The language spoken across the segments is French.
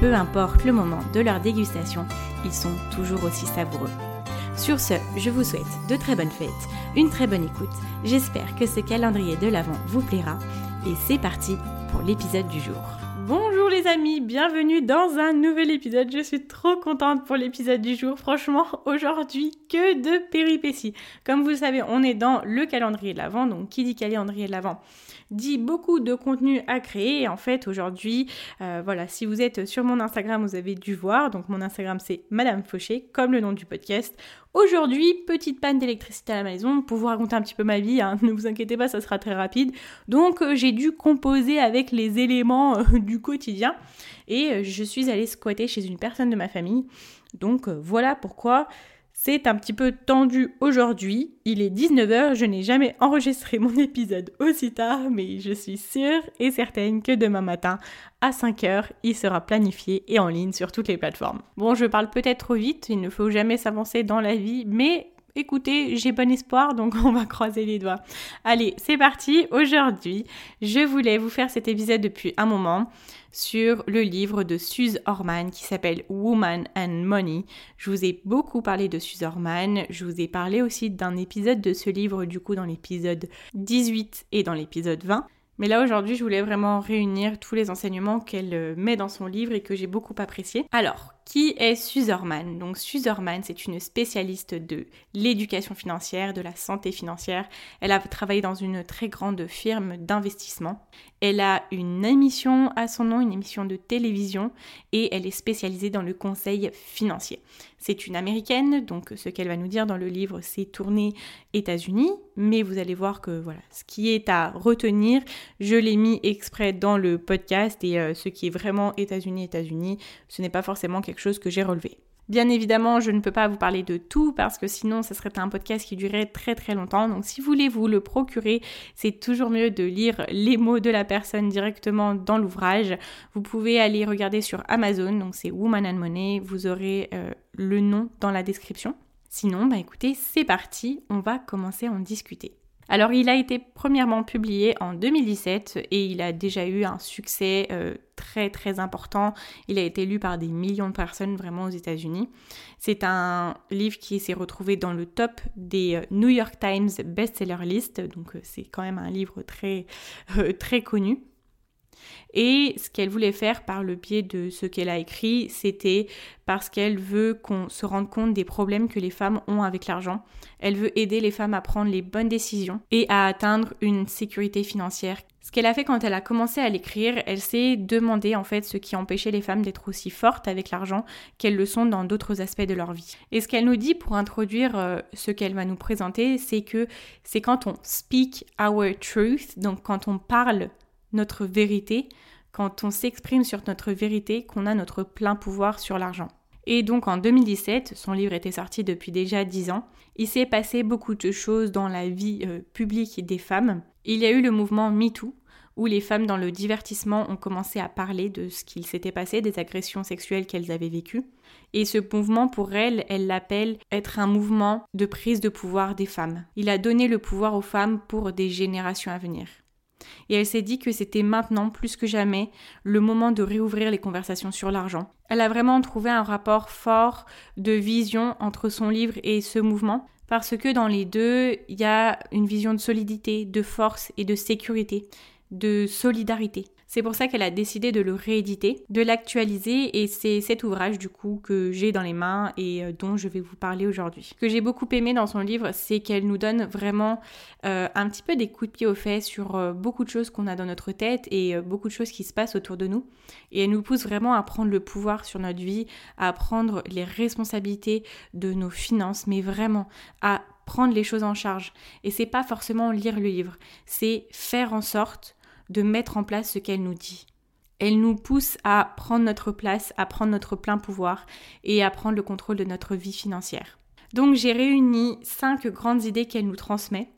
Peu importe le moment de leur dégustation, ils sont toujours aussi savoureux. Sur ce, je vous souhaite de très bonnes fêtes, une très bonne écoute. J'espère que ce calendrier de l'Avent vous plaira. Et c'est parti pour l'épisode du jour. Bonjour les amis, bienvenue dans un nouvel épisode. Je suis trop contente pour l'épisode du jour. Franchement, aujourd'hui, que de péripéties. Comme vous le savez, on est dans le calendrier de l'Avent. Donc, qui dit calendrier de l'Avent? Dit beaucoup de contenu à créer. En fait, aujourd'hui, euh, voilà, si vous êtes sur mon Instagram, vous avez dû voir. Donc, mon Instagram, c'est Madame Fauché, comme le nom du podcast. Aujourd'hui, petite panne d'électricité à la maison. Pour vous raconter un petit peu ma vie, hein, ne vous inquiétez pas, ça sera très rapide. Donc, euh, j'ai dû composer avec les éléments euh, du quotidien. Et je suis allée squatter chez une personne de ma famille. Donc, voilà pourquoi c'est un petit peu tendu aujourd'hui. Il est 19h, je n'ai jamais enregistré mon épisode aussi tard, mais je suis sûre et certaine que demain matin, à 5h, il sera planifié et en ligne sur toutes les plateformes. Bon, je parle peut-être trop vite, il ne faut jamais s'avancer dans la vie, mais écoutez, j'ai bon espoir, donc on va croiser les doigts. Allez, c'est parti. Aujourd'hui, je voulais vous faire cet épisode depuis un moment sur le livre de Suze Orman qui s'appelle Woman and Money. Je vous ai beaucoup parlé de Suze Orman, je vous ai parlé aussi d'un épisode de ce livre du coup dans l'épisode 18 et dans l'épisode 20. Mais là aujourd'hui, je voulais vraiment réunir tous les enseignements qu'elle euh, met dans son livre et que j'ai beaucoup apprécié. Alors, qui est Suzerman Donc Suzerman, c'est une spécialiste de l'éducation financière, de la santé financière. Elle a travaillé dans une très grande firme d'investissement. Elle a une émission à son nom, une émission de télévision, et elle est spécialisée dans le conseil financier. C'est une américaine, donc ce qu'elle va nous dire dans le livre, c'est tourné États-Unis, mais vous allez voir que voilà, ce qui est à retenir, je l'ai mis exprès dans le podcast, et euh, ce qui est vraiment États-Unis, États-Unis, ce n'est pas forcément quelque chose que j'ai relevé. Bien évidemment, je ne peux pas vous parler de tout parce que sinon, ce serait un podcast qui durerait très très longtemps. Donc, si vous voulez vous le procurer, c'est toujours mieux de lire les mots de la personne directement dans l'ouvrage. Vous pouvez aller regarder sur Amazon, donc c'est Woman and Money. Vous aurez euh, le nom dans la description. Sinon, bah écoutez, c'est parti, on va commencer à en discuter. Alors il a été premièrement publié en 2017 et il a déjà eu un succès euh, très très important. Il a été lu par des millions de personnes vraiment aux États-Unis. C'est un livre qui s'est retrouvé dans le top des euh, New York Times bestseller list, donc euh, c'est quand même un livre très très connu. Et ce qu'elle voulait faire par le biais de ce qu'elle a écrit, c'était parce qu'elle veut qu'on se rende compte des problèmes que les femmes ont avec l'argent. Elle veut aider les femmes à prendre les bonnes décisions et à atteindre une sécurité financière. Ce qu'elle a fait quand elle a commencé à l'écrire, elle s'est demandé en fait ce qui empêchait les femmes d'être aussi fortes avec l'argent qu'elles le sont dans d'autres aspects de leur vie. Et ce qu'elle nous dit pour introduire euh, ce qu'elle va nous présenter, c'est que c'est quand on speak our truth, donc quand on parle notre vérité, quand on s'exprime sur notre vérité, qu'on a notre plein pouvoir sur l'argent. Et donc en 2017, son livre était sorti depuis déjà 10 ans, il s'est passé beaucoup de choses dans la vie euh, publique des femmes. Il y a eu le mouvement MeToo, où les femmes dans le divertissement ont commencé à parler de ce qu'il s'était passé, des agressions sexuelles qu'elles avaient vécues. Et ce mouvement, pour elle, elle l'appelle être un mouvement de prise de pouvoir des femmes. Il a donné le pouvoir aux femmes pour des générations à venir et elle s'est dit que c'était maintenant plus que jamais le moment de réouvrir les conversations sur l'argent. Elle a vraiment trouvé un rapport fort de vision entre son livre et ce mouvement parce que dans les deux, il y a une vision de solidité, de force et de sécurité, de solidarité. C'est pour ça qu'elle a décidé de le rééditer, de l'actualiser et c'est cet ouvrage du coup que j'ai dans les mains et euh, dont je vais vous parler aujourd'hui. Ce que j'ai beaucoup aimé dans son livre, c'est qu'elle nous donne vraiment euh, un petit peu des coups de pied aux fesses sur euh, beaucoup de choses qu'on a dans notre tête et beaucoup de choses qui se passent autour de nous. Et elle nous pousse vraiment à prendre le pouvoir sur notre vie, à prendre les responsabilités de nos finances, mais vraiment à prendre les choses en charge. Et c'est pas forcément lire le livre, c'est faire en sorte de mettre en place ce qu'elle nous dit. Elle nous pousse à prendre notre place, à prendre notre plein pouvoir et à prendre le contrôle de notre vie financière. Donc j'ai réuni cinq grandes idées qu'elle nous transmet.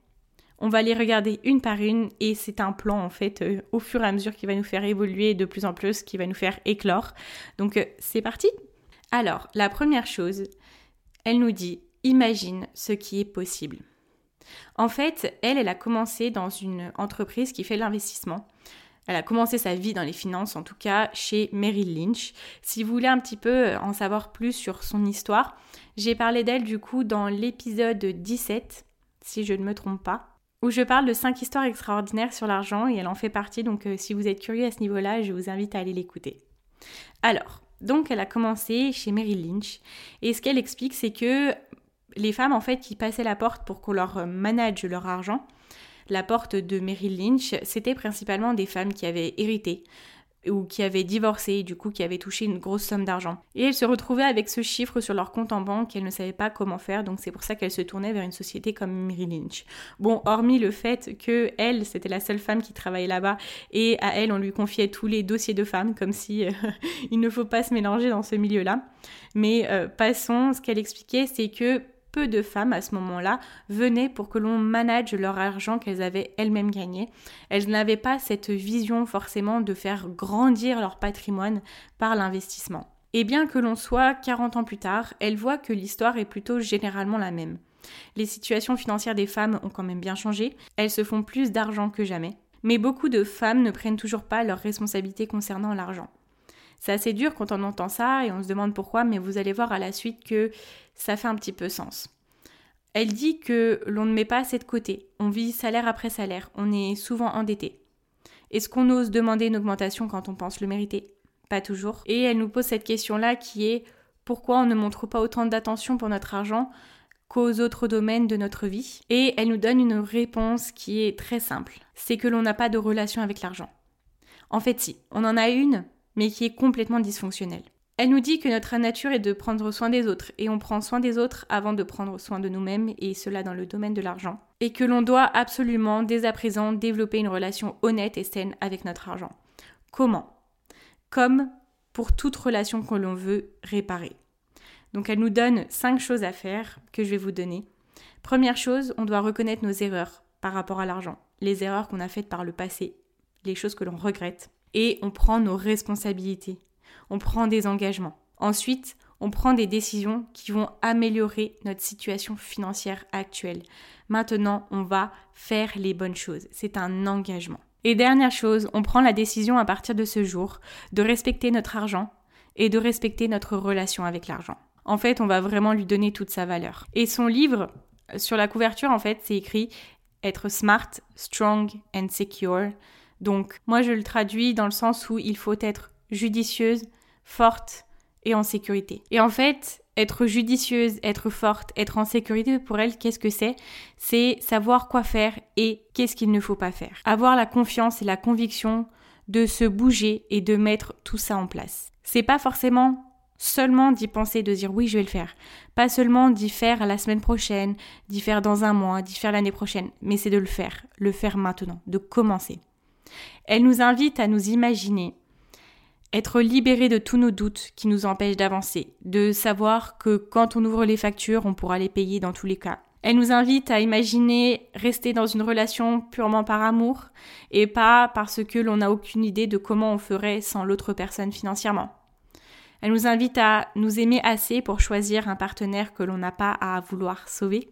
On va les regarder une par une et c'est un plan en fait euh, au fur et à mesure qui va nous faire évoluer de plus en plus, qui va nous faire éclore. Donc euh, c'est parti Alors la première chose, elle nous dit imagine ce qui est possible. En fait, elle, elle a commencé dans une entreprise qui fait l'investissement. Elle a commencé sa vie dans les finances, en tout cas chez Merrill Lynch. Si vous voulez un petit peu en savoir plus sur son histoire, j'ai parlé d'elle du coup dans l'épisode 17, si je ne me trompe pas, où je parle de 5 histoires extraordinaires sur l'argent et elle en fait partie, donc euh, si vous êtes curieux à ce niveau-là, je vous invite à aller l'écouter. Alors, donc elle a commencé chez Merrill Lynch et ce qu'elle explique c'est que les femmes en fait qui passaient la porte pour qu'on leur euh, manage leur argent, la porte de Merrill Lynch, c'était principalement des femmes qui avaient hérité ou qui avaient divorcé, du coup qui avaient touché une grosse somme d'argent. Et elles se retrouvaient avec ce chiffre sur leur compte en banque, elles ne savaient pas comment faire, donc c'est pour ça qu'elles se tournaient vers une société comme Merrill Lynch. Bon, hormis le fait que elle, c'était la seule femme qui travaillait là-bas, et à elle, on lui confiait tous les dossiers de femmes, comme si euh, il ne faut pas se mélanger dans ce milieu-là. Mais euh, passons, ce qu'elle expliquait, c'est que peu de femmes à ce moment-là venaient pour que l'on manage leur argent qu'elles avaient elles-mêmes gagné. Elles n'avaient pas cette vision forcément de faire grandir leur patrimoine par l'investissement. Et bien que l'on soit 40 ans plus tard, elles voient que l'histoire est plutôt généralement la même. Les situations financières des femmes ont quand même bien changé, elles se font plus d'argent que jamais, mais beaucoup de femmes ne prennent toujours pas leurs responsabilités concernant l'argent. C'est assez dur quand on entend ça et on se demande pourquoi, mais vous allez voir à la suite que ça fait un petit peu sens. Elle dit que l'on ne met pas assez de côté, on vit salaire après salaire, on est souvent endetté. Est-ce qu'on ose demander une augmentation quand on pense le mériter? Pas toujours. Et elle nous pose cette question-là qui est pourquoi on ne montre pas autant d'attention pour notre argent qu'aux autres domaines de notre vie? Et elle nous donne une réponse qui est très simple. C'est que l'on n'a pas de relation avec l'argent. En fait, si, on en a une, mais qui est complètement dysfonctionnelle. Elle nous dit que notre nature est de prendre soin des autres, et on prend soin des autres avant de prendre soin de nous-mêmes, et cela dans le domaine de l'argent. Et que l'on doit absolument, dès à présent, développer une relation honnête et saine avec notre argent. Comment? Comme pour toute relation que l'on veut réparer. Donc elle nous donne cinq choses à faire que je vais vous donner. Première chose, on doit reconnaître nos erreurs par rapport à l'argent, les erreurs qu'on a faites par le passé, les choses que l'on regrette et on prend nos responsabilités, on prend des engagements. Ensuite, on prend des décisions qui vont améliorer notre situation financière actuelle. Maintenant, on va faire les bonnes choses. C'est un engagement. Et dernière chose, on prend la décision à partir de ce jour de respecter notre argent et de respecter notre relation avec l'argent. En fait, on va vraiment lui donner toute sa valeur. Et son livre, sur la couverture, en fait, c'est écrit être smart, strong and secure. Donc moi je le traduis dans le sens où il faut être judicieuse, forte et en sécurité. Et en fait, être judicieuse, être forte, être en sécurité pour elle, qu'est-ce que c'est? C'est savoir quoi faire et qu'est-ce qu'il ne faut pas faire. Avoir la confiance et la conviction de se bouger et de mettre tout ça en place. C'est pas forcément seulement d'y penser, de dire oui, je vais le faire. Pas seulement d'y faire la semaine prochaine, d'y faire dans un mois, d'y faire l'année prochaine, mais c'est de le faire, le faire maintenant, de commencer. Elle nous invite à nous imaginer être libérés de tous nos doutes qui nous empêchent d'avancer, de savoir que quand on ouvre les factures, on pourra les payer dans tous les cas. Elle nous invite à imaginer rester dans une relation purement par amour et pas parce que l'on n'a aucune idée de comment on ferait sans l'autre personne financièrement. Elle nous invite à nous aimer assez pour choisir un partenaire que l'on n'a pas à vouloir sauver.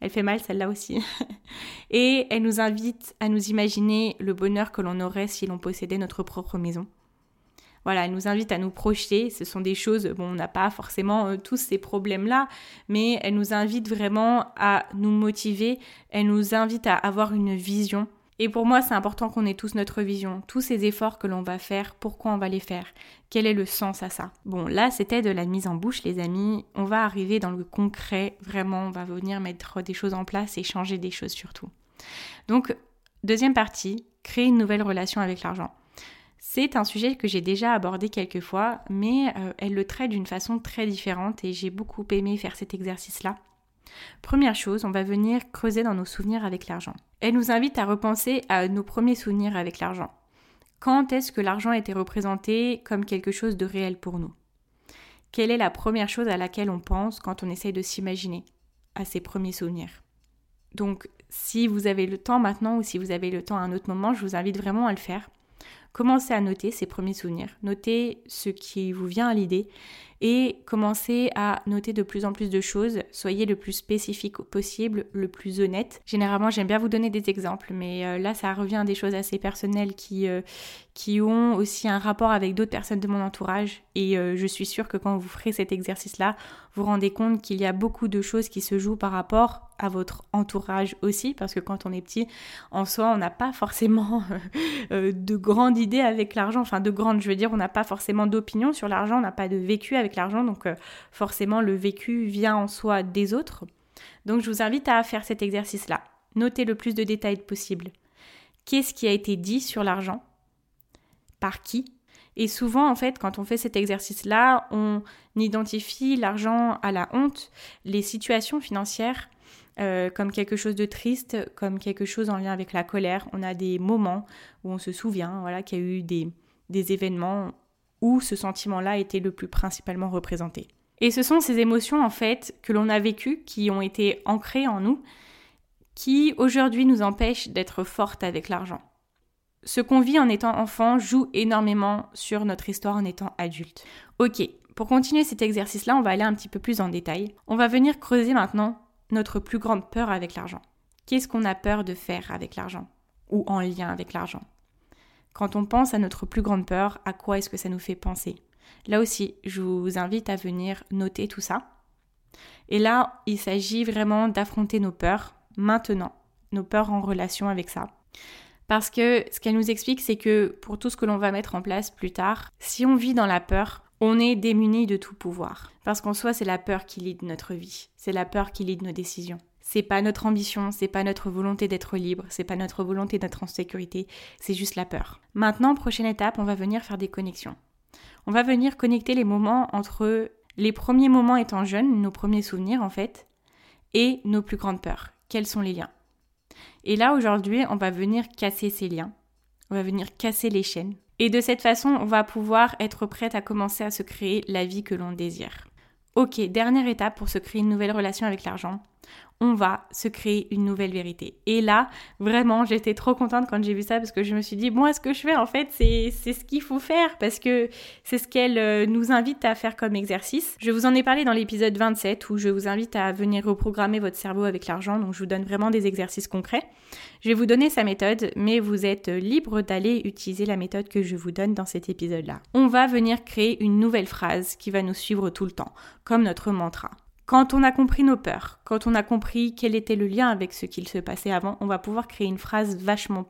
Elle fait mal celle-là aussi. Et elle nous invite à nous imaginer le bonheur que l'on aurait si l'on possédait notre propre maison. Voilà, elle nous invite à nous projeter. Ce sont des choses, bon, on n'a pas forcément euh, tous ces problèmes-là, mais elle nous invite vraiment à nous motiver. Elle nous invite à avoir une vision Et pour moi, c'est important qu'on ait tous notre vision, tous ces efforts que l'on va faire, pourquoi on va les faire, quel est le sens à ça? Bon, là, c'était de la mise en bouche, les amis. On va arriver dans le concret, vraiment, on va venir mettre des choses en place et changer des choses surtout. Donc, deuxième partie, créer une nouvelle relation avec l'argent. C'est un sujet que j'ai déjà abordé quelques fois, mais euh, elle le traite d'une façon très différente et j'ai beaucoup aimé faire cet exercice-là. Première chose, on va venir creuser dans nos souvenirs avec l'argent. Elle nous invite à repenser à nos premiers souvenirs avec l'argent. Quand est-ce que l'argent était représenté comme quelque chose de réel pour nous? Quelle est la première chose à laquelle on pense quand on essaye de s'imaginer à ses premiers souvenirs? Donc, si vous avez le temps maintenant ou si vous avez le temps à un autre moment, je vous invite vraiment à le faire. Commencez à noter ces premiers souvenirs, notez ce qui vous vient à l'idée et commencez à noter de plus en plus de choses. Soyez le plus spécifique possible, le plus honnête. Généralement, j'aime bien vous donner des exemples, mais euh, là, ça revient à des choses assez personnelles qui, euh, qui ont aussi un rapport avec d'autres personnes de mon entourage. Et euh, je suis sûre que quand vous ferez cet exercice-là, vous rendez compte qu'il y a beaucoup de choses qui se jouent par rapport à votre entourage aussi, parce que quand on est petit, en soi, on n'a pas forcément de grandes idées avec l'argent, enfin de grandes, je veux dire, on n'a pas forcément d'opinion sur l'argent, on n'a pas de vécu avec l'argent, donc euh, forcément le vécu vient en soi des autres. Donc je vous invite à faire cet exercice-là. Notez le plus de détails possible. Qu'est-ce qui a été dit sur l'argent? Par qui? Et souvent, en fait, quand on fait cet exercice-là, on identifie l'argent à la honte, les situations financières euh, comme quelque chose de triste, comme quelque chose en lien avec la colère. On a des moments où on se souvient voilà, qu'il y a eu des, des événements où ce sentiment-là était le plus principalement représenté. Et ce sont ces émotions en fait que l'on a vécues, qui ont été ancrées en nous, qui aujourd'hui nous empêchent d'être fortes avec l'argent. Ce qu'on vit en étant enfant joue énormément sur notre histoire en étant adulte. Ok, pour continuer cet exercice-là, on va aller un petit peu plus en détail. On va venir creuser maintenant notre plus grande peur avec l'argent. Qu'est-ce qu'on a peur de faire avec l'argent ou en lien avec l'argent? Quand on pense à notre plus grande peur, à quoi est-ce que ça nous fait penser? Là aussi, je vous invite à venir noter tout ça. Et là, il s'agit vraiment d'affronter nos peurs maintenant, nos peurs en relation avec ça. Parce que ce qu'elle nous explique, c'est que pour tout ce que l'on va mettre en place plus tard, si on vit dans la peur, on est démuni de tout pouvoir. Parce qu'en soi, c'est la peur qui lie notre vie, c'est la peur qui lie nos décisions. C'est pas notre ambition, c'est pas notre volonté d'être libre, c'est pas notre volonté d'être en sécurité, c'est juste la peur. Maintenant, prochaine étape, on va venir faire des connexions. On va venir connecter les moments entre les premiers moments étant jeunes, nos premiers souvenirs en fait, et nos plus grandes peurs. Quels sont les liens? Et là, aujourd'hui, on va venir casser ces liens. On va venir casser les chaînes. Et de cette façon, on va pouvoir être prête à commencer à se créer la vie que l'on désire. Ok, dernière étape pour se créer une nouvelle relation avec l'argent on va se créer une nouvelle vérité. Et là, vraiment, j'étais trop contente quand j'ai vu ça parce que je me suis dit, bon, ce que je fais, en fait, c'est ce qu'il faut faire parce que c'est ce qu'elle euh, nous invite à faire comme exercice. Je vous en ai parlé dans l'épisode 27 où je vous invite à venir reprogrammer votre cerveau avec l'argent. Donc, je vous donne vraiment des exercices concrets. Je vais vous donner sa méthode, mais vous êtes libre d'aller utiliser la méthode que je vous donne dans cet épisode-là. On va venir créer une nouvelle phrase qui va nous suivre tout le temps, comme notre mantra. Quand on a compris nos peurs, quand on a compris quel était le lien avec ce qu'il se passait avant, on va pouvoir créer une phrase vachement,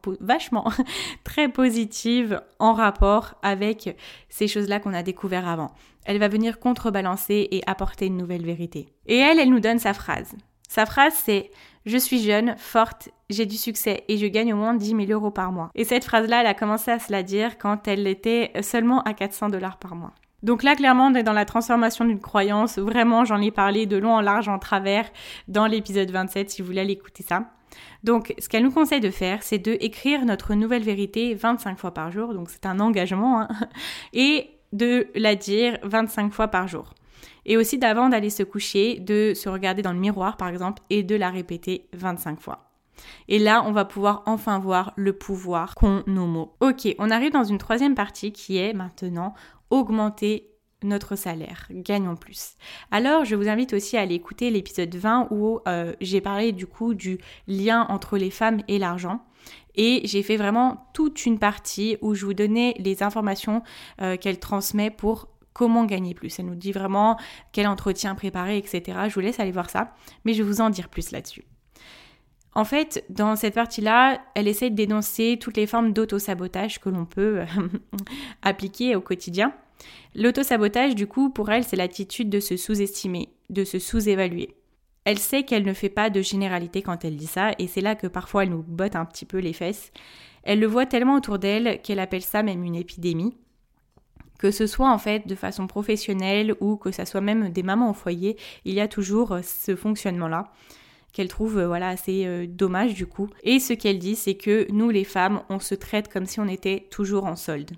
très positive en rapport avec ces choses-là qu'on a découvert avant. Elle va venir contrebalancer et apporter une nouvelle vérité. Et elle, elle nous donne sa phrase. Sa phrase, c'est Je suis jeune, forte, j'ai du succès et je gagne au moins 10 000 euros par mois. Et cette phrase-là, elle a commencé à se la dire quand elle était seulement à 400 dollars par mois. Donc là, clairement, on est dans la transformation d'une croyance. Vraiment, j'en ai parlé de long en large en travers dans l'épisode 27, si vous voulez aller écouter ça. Donc, ce qu'elle nous conseille de faire, c'est de écrire notre nouvelle vérité 25 fois par jour. Donc, c'est un engagement. Hein, et de la dire 25 fois par jour. Et aussi d'avant d'aller se coucher, de se regarder dans le miroir, par exemple, et de la répéter 25 fois. Et là, on va pouvoir enfin voir le pouvoir qu'ont nos mots. Ok, on arrive dans une troisième partie qui est maintenant augmenter notre salaire, gagnons plus. Alors, je vous invite aussi à aller écouter l'épisode 20 où euh, j'ai parlé du coup du lien entre les femmes et l'argent. Et j'ai fait vraiment toute une partie où je vous donnais les informations euh, qu'elle transmet pour comment gagner plus. Elle nous dit vraiment quel entretien préparer, etc. Je vous laisse aller voir ça, mais je vais vous en dire plus là-dessus. En fait, dans cette partie-là, elle essaie de dénoncer toutes les formes d'auto-sabotage que l'on peut appliquer au quotidien. L'auto-sabotage, du coup, pour elle, c'est l'attitude de se sous-estimer, de se sous-évaluer. Elle sait qu'elle ne fait pas de généralité quand elle dit ça, et c'est là que parfois elle nous botte un petit peu les fesses. Elle le voit tellement autour d'elle qu'elle appelle ça même une épidémie. Que ce soit en fait de façon professionnelle ou que ça soit même des mamans au foyer, il y a toujours euh, ce fonctionnement-là qu'elle trouve euh, voilà assez euh, dommage du coup. Et ce qu'elle dit, c'est que nous les femmes, on se traite comme si on était toujours en solde.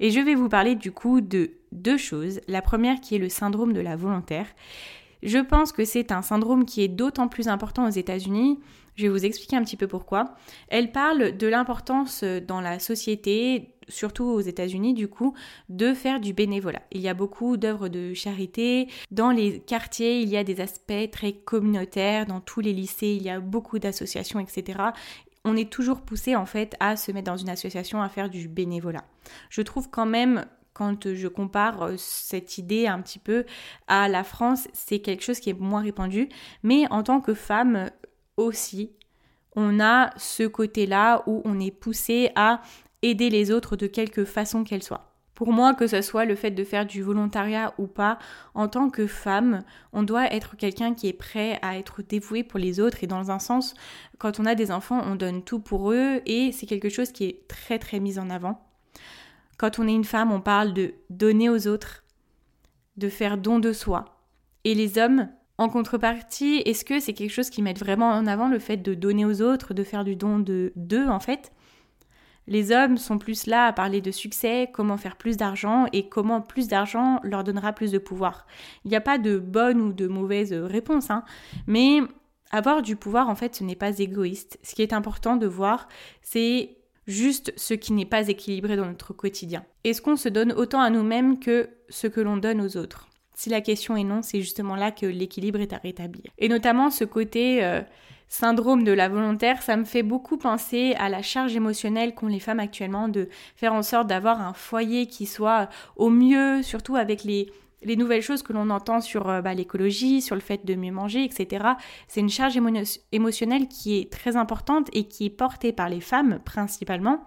Et je vais vous parler du coup de deux choses. La première qui est le syndrome de la volontaire. Je pense que c'est un syndrome qui est d'autant plus important aux États-Unis. Je vais vous expliquer un petit peu pourquoi. Elle parle de l'importance euh, dans la société, surtout aux États-Unis du coup, de faire du bénévolat. Il y a beaucoup d'œuvres de charité. Dans les quartiers, il y a des aspects très communautaires. Dans tous les lycées, il y a beaucoup d'associations, etc on est toujours poussé en fait à se mettre dans une association à faire du bénévolat. Je trouve quand même quand je compare euh, cette idée un petit peu à la France, c'est quelque chose qui est moins répandu. Mais en tant que femme aussi, on a ce côté-là où on est poussé à aider les autres de quelque façon qu'elle soit. Pour moi, que ce soit le fait de faire du volontariat ou pas, en tant que femme, on doit être quelqu'un qui est prêt à être dévoué pour les autres. Et dans un sens, quand on a des enfants, on donne tout pour eux et c'est quelque chose qui est très très mis en avant. Quand on est une femme, on parle de donner aux autres, de faire don de soi. Et les hommes, en contrepartie, est-ce que c'est quelque chose qui met vraiment en avant le fait de donner aux autres, de faire du don de d'eux en fait? Les hommes sont plus là à parler de succès, comment faire plus d'argent et comment plus d'argent leur donnera plus de pouvoir. Il n'y a pas de bonne ou de mauvaise réponse, hein, mais avoir du pouvoir en fait ce n'est pas égoïste. Ce qui est important de voir, c'est juste ce qui n'est pas équilibré dans notre quotidien. Est-ce qu'on se donne autant à nous-mêmes que ce que l'on donne aux autres? Si la question est non, c'est justement là que l'équilibre est à rétablir. Et notamment ce côté euh, syndrome de la volontaire, ça me fait beaucoup penser à la charge émotionnelle qu'ont les femmes actuellement de faire en sorte d'avoir un foyer qui soit au mieux, surtout avec les les nouvelles choses que l'on entend sur euh, bah, l'écologie, sur le fait de mieux manger, etc. C'est une charge émotionnelle qui est très importante et qui est portée par les femmes principalement.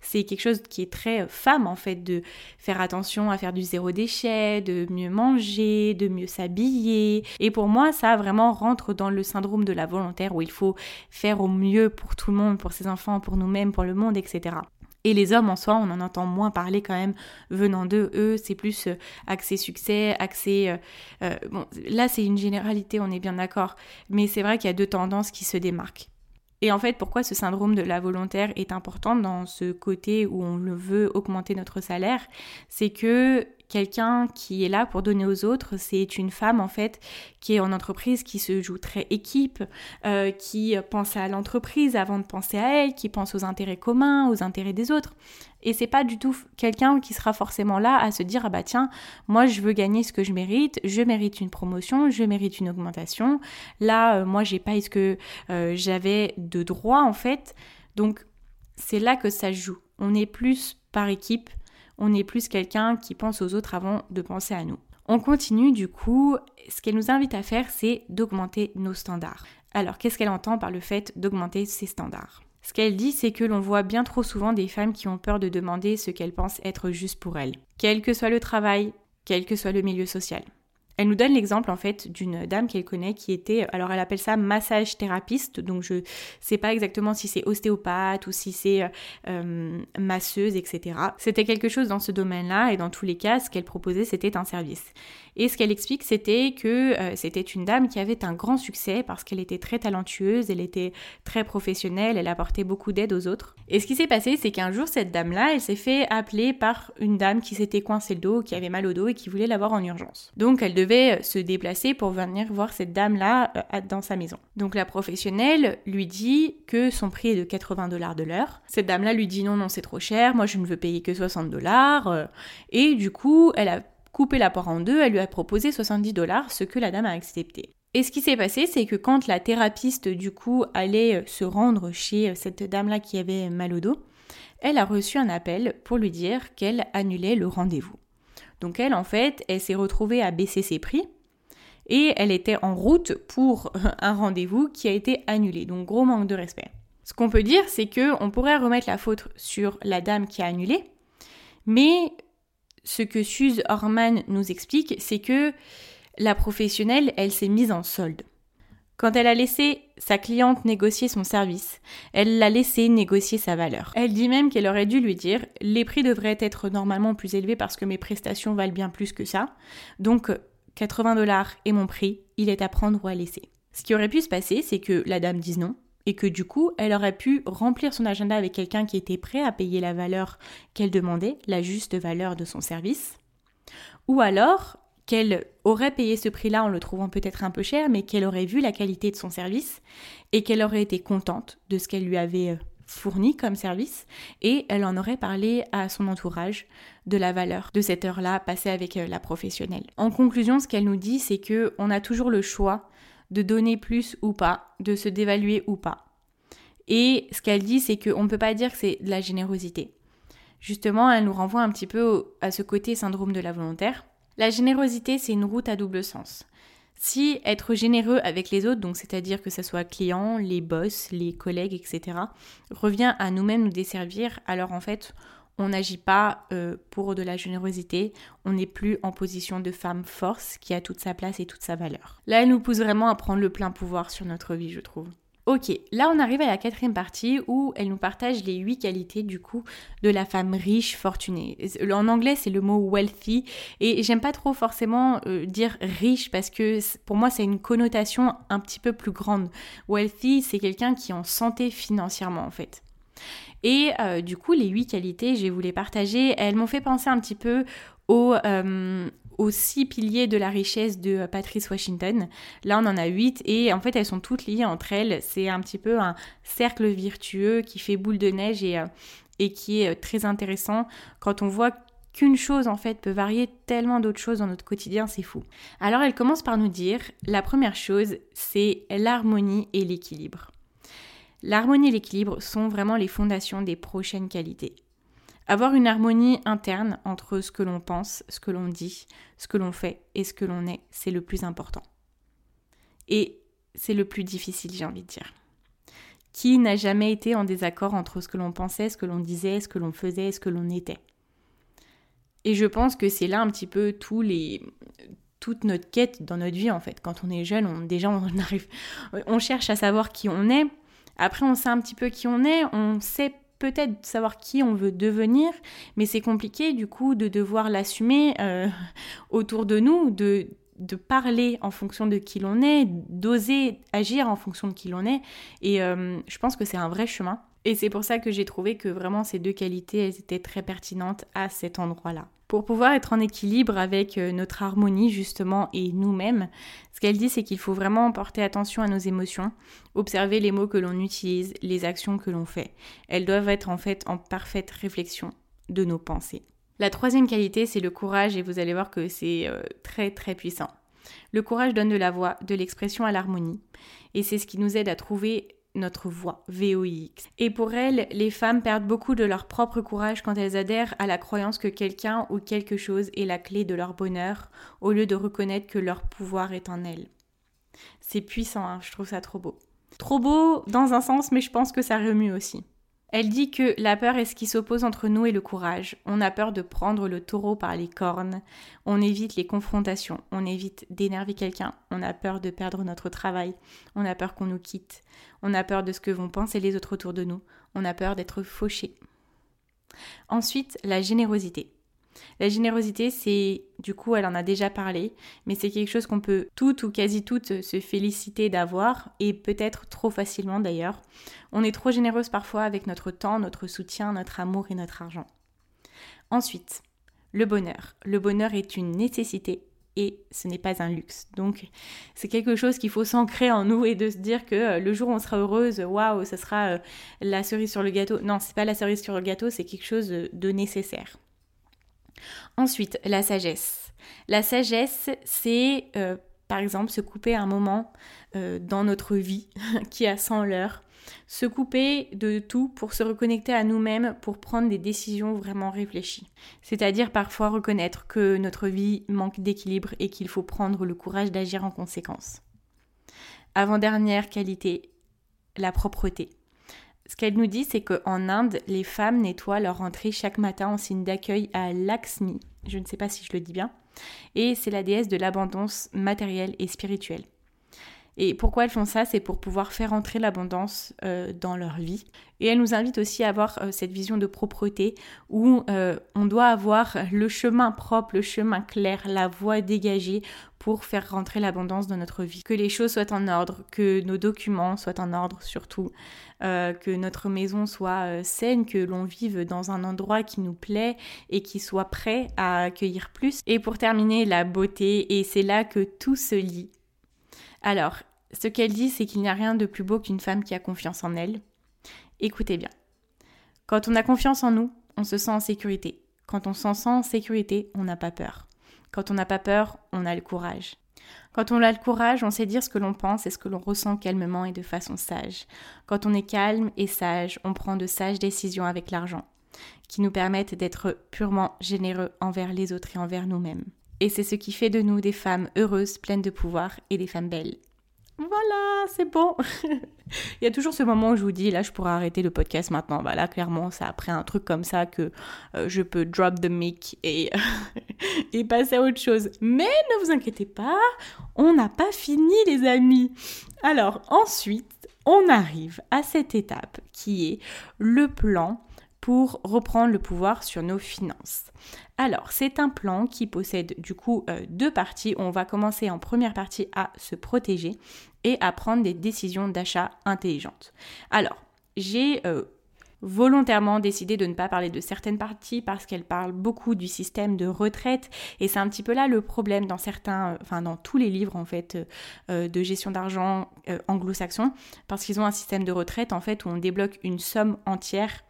C'est quelque chose qui est très euh, femme en fait, de faire attention à faire du zéro déchet, de mieux manger, de mieux s'habiller. Et pour moi, ça vraiment rentre dans le syndrome de la volontaire où il faut faire au mieux pour tout le monde, pour ses enfants, pour nous-mêmes, pour le monde, etc. Et les hommes en soi, on en entend moins parler quand même venant d'eux. Eux, c'est plus euh, accès succès, accès... Euh, euh, bon, là, c'est une généralité, on est bien d'accord. Mais c'est vrai qu'il y a deux tendances qui se démarquent. Et en fait, pourquoi ce syndrome de la volontaire est important dans ce côté où on veut augmenter notre salaire, c'est que quelqu'un qui est là pour donner aux autres, c'est une femme en fait qui est en entreprise, qui se joue très équipe, euh, qui pense à l'entreprise avant de penser à elle, qui pense aux intérêts communs, aux intérêts des autres. Et c'est pas du tout quelqu'un qui sera forcément là à se dire ah bah tiens, moi je veux gagner ce que je mérite, je mérite une promotion, je mérite une augmentation. Là, euh, moi j'ai pas ce que euh, j'avais de droit en fait. Donc c'est là que ça joue. On est plus par équipe on est plus quelqu'un qui pense aux autres avant de penser à nous. On continue du coup, ce qu'elle nous invite à faire, c'est d'augmenter nos standards. Alors, qu'est-ce qu'elle entend par le fait d'augmenter ses standards? Ce qu'elle dit, c'est que l'on voit bien trop souvent des femmes qui ont peur de demander ce qu'elles pensent être juste pour elles, quel que soit le travail, quel que soit le milieu social. Elle nous donne l'exemple en fait d'une dame qu'elle connaît qui était, alors elle appelle ça massage thérapeute, donc je sais pas exactement si c'est ostéopathe ou si c'est euh, masseuse, etc. C'était quelque chose dans ce domaine-là et dans tous les cas, ce qu'elle proposait c'était un service. Et ce qu'elle explique, c'était que euh, c'était une dame qui avait un grand succès parce qu'elle était très talentueuse, elle était très professionnelle, elle apportait beaucoup d'aide aux autres. Et ce qui s'est passé, c'est qu'un jour, cette dame-là, elle s'est fait appeler par une dame qui s'était coincée le dos, qui avait mal au dos et qui voulait l'avoir en urgence. Donc elle devait se déplacer pour venir voir cette dame-là euh, dans sa maison. Donc la professionnelle lui dit que son prix est de 80 dollars de l'heure. Cette dame-là lui dit non, non, c'est trop cher, moi je ne veux payer que 60 dollars. Euh. Et du coup, elle a coupé la porte en deux, elle lui a proposé 70 dollars, ce que la dame a accepté. Et ce qui s'est passé, c'est que quand la thérapeute, du coup, allait euh, se rendre chez euh, cette dame-là qui avait mal au dos, elle a reçu un appel pour lui dire qu'elle annulait le rendez-vous. Donc elle, en fait, elle s'est retrouvée à baisser ses prix. et elle était en route pour un rendez-vous qui a été annulé. Donc gros manque de respect. Ce qu'on peut dire, c'est que on pourrait remettre la faute sur la dame qui a annulé, mais ce que Suze Orman nous explique, c'est que la professionnelle, elle s'est mise en solde. Quand elle a laissé sa cliente négocier son service, elle l'a laissé négocier sa valeur. Elle dit même qu'elle aurait dû lui dire les prix devraient être normalement plus élevés parce que mes prestations valent bien plus que ça. Donc 80 dollars est mon prix, il est à prendre ou à laisser. Ce qui aurait pu se passer, c'est que la dame dise non et que du coup, elle aurait pu remplir son agenda avec quelqu'un qui était prêt à payer la valeur qu'elle demandait, la juste valeur de son service. Ou alors, qu'elle aurait payé ce prix-là en le trouvant peut-être un peu cher, mais qu'elle aurait vu la qualité de son service et qu'elle aurait été contente de ce qu'elle lui avait euh, fourni comme service et elle en aurait parlé à son entourage de la valeur de cette heure-là passée avec euh, la professionnelle. En conclusion, ce qu'elle nous dit, c'est que on a toujours le choix de donner plus ou pas, de se dévaluer ou pas. Et ce qu'elle dit, c'est qu'on ne peut pas dire que c'est de la générosité. Justement, elle nous renvoie un petit peu à ce côté syndrome de la volontaire. La générosité, c'est une route à double sens. Si être généreux avec les autres, donc c'est-à-dire que ce soit clients, les boss, les collègues, etc., revient à nous-mêmes nous desservir, alors en fait, on n'agit pas euh, pour de la générosité, on n'est plus en position de femme force qui a toute sa place et toute sa valeur. Là, elle nous pousse vraiment à prendre le plein pouvoir sur notre vie, je trouve. Ok, là on arrive à la quatrième partie où elle nous partage les huit qualités du coup de la femme riche, fortunée. En anglais c'est le mot wealthy et j'aime pas trop forcément euh, dire riche parce que pour moi c'est une connotation un petit peu plus grande. Wealthy c'est quelqu'un qui est en santé financièrement en fait. Et euh, du coup les huit qualités je vais vous les partager. Elles m'ont fait penser un petit peu euh, aux six piliers de la richesse de Patrice Washington. Là, on en a huit et en fait, elles sont toutes liées entre elles. C'est un petit peu un cercle virtueux qui fait boule de neige et, euh, et qui est très intéressant quand on voit qu'une chose en fait peut varier tellement d'autres choses dans notre quotidien, c'est fou. Alors elle commence par nous dire, la première chose, c'est l'harmonie et l'équilibre. L'harmonie et l'équilibre sont vraiment les fondations des prochaines qualités. Avoir une harmonie interne entre ce que l'on pense, ce que l'on dit, ce que l'on fait et ce que l'on est, c'est le plus important. Et c'est le plus difficile, j'ai envie de dire. Qui n'a jamais été en désaccord entre ce que l'on pensait, ce que l'on disait, ce que l'on faisait, ce que l'on était? Et je pense que c'est là un petit peu tous les, toute notre quête dans notre vie en fait. Quand on est jeune, déjà on arrive, on cherche à savoir qui on est. Après, on sait un petit peu qui on est, on sait peut-être savoir qui on veut devenir, mais c'est compliqué du coup de devoir l'assumer euh, autour de nous, de, de parler en fonction de qui l'on est, d'oser agir en fonction de qui l'on est. Et euh, je pense que c'est un vrai chemin. Et c'est pour ça que j'ai trouvé que vraiment ces deux qualités, elles étaient très pertinentes à cet endroit-là. Pour pouvoir être en équilibre avec euh, notre harmonie justement et nous-mêmes, ce qu'elle dit c'est qu'il faut vraiment porter attention à nos émotions, observer les mots que l'on utilise, les actions que l'on fait. Elles doivent être en fait en parfaite réflexion de nos pensées. La troisième qualité, c'est le courage et vous allez voir que c'est euh, très très puissant. Le courage donne de la voix, de l'expression à l'harmonie et c'est ce qui nous aide à trouver notre voix, VOIX. Et pour elles, les femmes perdent beaucoup de leur propre courage quand elles adhèrent à la croyance que quelqu'un ou quelque chose est la clé de leur bonheur, au lieu de reconnaître que leur pouvoir est en elles. C'est puissant, hein, je trouve ça trop beau. Trop beau dans un sens, mais je pense que ça remue aussi. Elle dit que la peur est ce qui s'oppose entre nous et le courage. On a peur de prendre le taureau par les cornes. On évite les confrontations. On évite d'énerver quelqu'un. On a peur de perdre notre travail. On a peur qu'on nous quitte. On a peur de ce que vont penser les autres autour de nous. On a peur d'être fauché. Ensuite, la générosité. La générosité, c'est, du coup, elle en a déjà parlé, mais c'est quelque chose qu'on peut toutes ou quasi toutes se féliciter d'avoir, et peut-être trop facilement d'ailleurs. On est trop généreuse parfois avec notre temps, notre soutien, notre amour et notre argent. Ensuite, le bonheur. Le bonheur est une nécessité et ce n'est pas un luxe. Donc c'est quelque chose qu'il faut s'ancrer en nous et de se dire que euh, le jour où on sera heureuse, waouh, ça sera euh, la cerise sur le gâteau. Non, c'est pas la cerise sur le gâteau, c'est quelque chose de nécessaire. Ensuite, la sagesse. La sagesse, c'est euh, par exemple se couper un moment euh, dans notre vie qui a 100 l'heure Se couper de tout pour se reconnecter à nous-mêmes, pour prendre des décisions vraiment réfléchies. C'est-à-dire parfois reconnaître que notre vie manque d'équilibre et qu'il faut prendre le courage d'agir en conséquence. Avant-dernière qualité, la propreté. Ce qu'elle nous dit, c'est qu'en Inde, les femmes nettoient leur entrée chaque matin en signe d'accueil à Lakshmi. Je ne sais pas si je le dis bien. Et c'est la déesse de l'abondance matérielle et spirituelle. Et pourquoi elles font ça C'est pour pouvoir faire entrer l'abondance euh, dans leur vie. Et elle nous invite aussi à avoir euh, cette vision de propreté où euh, on doit avoir le chemin propre, le chemin clair, la voie dégagée pour faire rentrer l'abondance dans notre vie. Que les choses soient en ordre, que nos documents soient en ordre surtout, que notre maison soit saine, que l'on vive dans un endroit qui nous plaît et qui soit prêt à accueillir plus. Et pour terminer, la beauté, et c'est là que tout se lit alors, ce qu'elle dit, c'est qu'il n'y a rien de plus beau qu'une femme qui a confiance en elle. Écoutez bien. Quand on a confiance en nous, on se sent en sécurité. Quand on se sent en sécurité, on n'a pas peur. Quand on n'a pas peur, on a le courage. Quand on a le courage, on sait dire ce que l'on pense et ce que l'on ressent calmement et de façon sage. Quand on est calme et sage, on prend de sages décisions avec l'argent, qui nous permettent d'être purement généreux envers les autres et envers nous-mêmes. Et c'est ce qui fait de nous des femmes heureuses, pleines de pouvoir et des femmes belles. Voilà, c'est bon. Il y a toujours ce moment où je vous dis, là, je pourrais arrêter le podcast maintenant. Voilà, clairement, c'est après un truc comme ça que euh, je peux drop the mic et, et passer à autre chose. Mais ne vous inquiétez pas, on n'a pas fini, les amis. Alors, ensuite, on arrive à cette étape qui est le plan pour reprendre le pouvoir sur nos finances. Alors, c'est un plan qui possède du coup euh, deux parties. On va commencer en première partie à se protéger et à prendre des décisions d'achat intelligentes. Alors, j'ai euh, volontairement décidé de ne pas parler de certaines parties parce qu'elles parlent beaucoup du système de retraite et c'est un petit peu là le problème dans certains, euh, enfin dans tous les livres en fait de gestion d'argent anglo-saxons parce qu'ils ont un système de retraite en fait où on débloque une somme entière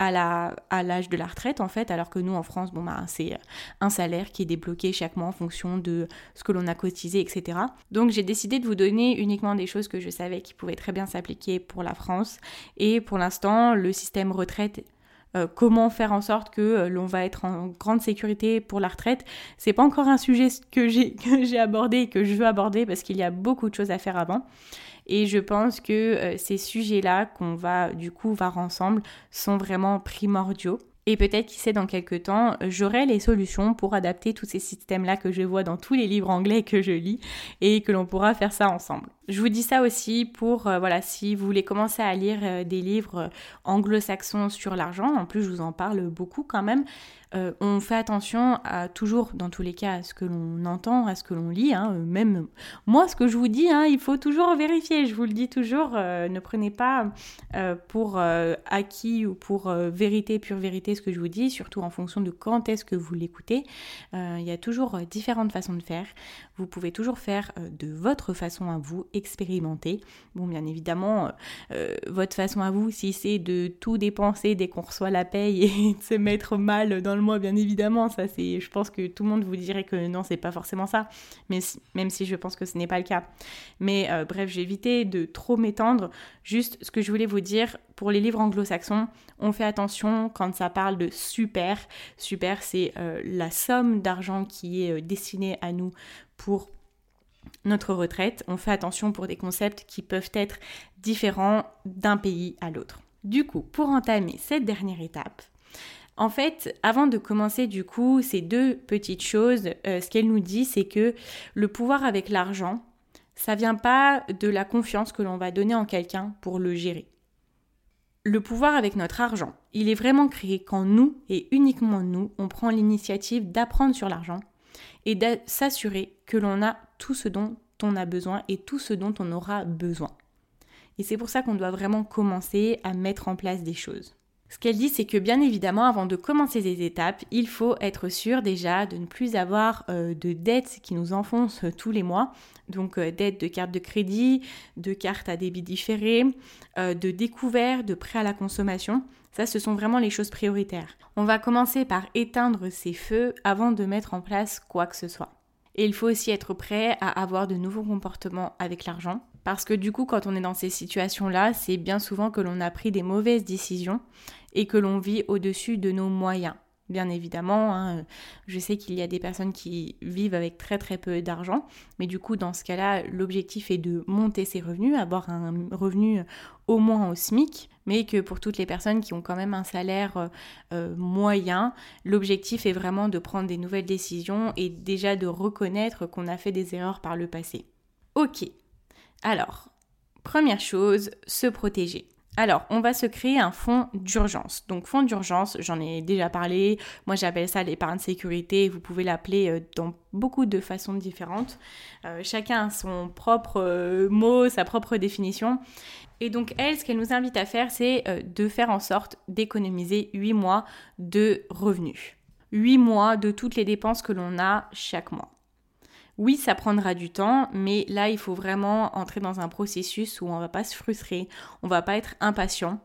à la à l'âge de la retraite en fait alors que nous en France bon bah c'est un salaire qui est débloqué chaque mois en fonction de ce que l'on a cotisé etc donc j'ai décidé de vous donner uniquement des choses que je savais qui pouvaient très bien s'appliquer pour la France. Et pour l'instant le système retraite euh, comment faire en sorte que euh, l'on va être en grande sécurité pour la retraite. C'est pas encore un sujet que j'ai abordé et que je veux aborder parce qu'il y a beaucoup de choses à faire avant. Et je pense que euh, ces sujets-là qu'on va du coup voir ensemble sont vraiment primordiaux. Et peut-être, qui sait, dans quelques temps, j'aurai les solutions pour adapter tous ces systèmes-là que je vois dans tous les livres anglais que je lis et que l'on pourra faire ça ensemble. Je vous dis ça aussi pour, euh, voilà, si vous voulez commencer à lire euh, des livres anglo-saxons sur l'argent, en plus je vous en parle beaucoup quand même, euh, on fait attention à toujours, dans tous les cas, à ce que l'on entend, à ce que l'on lit. Hein. même moi, ce que je vous dis, hein, il faut toujours vérifier. Je vous le dis toujours, ne prenez pas pour acquis ou pour vérité, pure vérité, ce que je vous dis, surtout en fonction de quand est-ce que vous l'écoutez. Il y a toujours différentes façons de faire. Vous pouvez toujours faire de votre façon à vous expérimenter. Bon, bien évidemment, euh, euh, votre façon à vous, si c'est de tout dépenser dès qu'on reçoit la paye et de se mettre mal dans le mois, bien évidemment, ça c'est, je pense que tout le monde vous dirait que non, c'est pas forcément ça, mais même si je pense que ce n'est pas le cas. Mais euh, bref, j'ai évité de trop m'étendre. Juste ce que je voulais vous dire pour les livres anglo-saxons, on fait attention quand ça parle de super. Super, c'est la somme d'argent qui est destinée à nous pour notre retraite, on fait attention pour des concepts qui peuvent être différents d'un pays à l'autre. Du coup, pour entamer cette dernière étape, en fait, avant de commencer du coup ces deux petites choses, euh, ce qu'elle nous dit, c'est que le pouvoir avec l'argent, ça vient pas de la confiance que l'on va donner en quelqu'un pour le gérer. Le pouvoir avec notre argent, il est vraiment créé quand nous, et uniquement nous, on prend l'initiative d'apprendre sur l'argent et de s'assurer que l'on a tout ce dont on a besoin et tout ce dont on aura besoin. Et c'est pour ça qu'on doit vraiment commencer à mettre en place des choses. Ce qu'elle dit, c'est que bien évidemment, avant de commencer ces étapes, il faut être sûr déjà de ne plus avoir euh, de dettes qui nous enfoncent tous les mois. Donc euh, dettes de cartes de crédit, de cartes à débit différé, euh, de découvert, de prêts à la consommation. Ça, ce sont vraiment les choses prioritaires. On va commencer par éteindre ces feux avant de mettre en place quoi que ce soit. Et il faut aussi être prêt à avoir de nouveaux comportements avec l'argent. Parce que du coup, quand on est dans ces situations-là, c'est bien souvent que l'on a pris des mauvaises décisions et que l'on vit au-dessus de nos moyens. Bien évidemment, hein, je sais qu'il y a des personnes qui vivent avec très très peu d'argent, mais du coup dans ce cas-là, l'objectif est de monter ses revenus, avoir un revenu au moins au SMIC, mais que pour toutes les personnes qui ont quand même un salaire euh, euh, moyen, l'objectif est vraiment de prendre des nouvelles décisions et déjà de reconnaître qu'on a fait des erreurs par le passé. Ok, alors, première chose, se protéger. Alors, on va se créer un fonds d'urgence. Donc, fonds d'urgence, j'en ai déjà parlé. Moi, j'appelle ça l'épargne sécurité. Vous pouvez l'appeler euh, dans beaucoup de façons différentes. Euh, chacun a son propre euh, mot, sa propre définition. Et donc, elle, ce qu'elle nous invite à faire, c'est de faire en sorte d'économiser 8 mois de revenus. 8 mois de toutes les dépenses que l'on a chaque mois. Oui, ça prendra du temps, mais là, il faut vraiment entrer dans un processus où on va pas se frustrer, on va pas être impatient.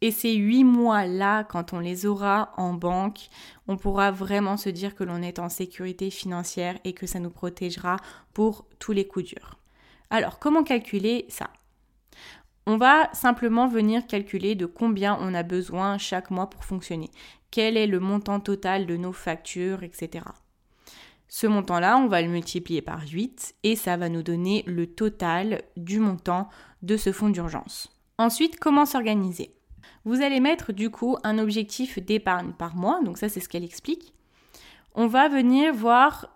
Et ces huit mois-là, quand on les aura en banque, on pourra vraiment se dire que l'on est en sécurité financière et que ça nous protégera pour tous les coups durs. Alors, comment calculer ça? On va simplement venir calculer de combien on a besoin chaque mois pour fonctionner. Quel est le montant total de nos factures, etc. Ce montant-là, on va le multiplier par 8 et ça va nous donner le total du montant de ce fonds d'urgence. Ensuite, comment s'organiser? Vous allez mettre du coup un objectif d'épargne par mois, donc ça c'est ce qu'elle explique. On va venir voir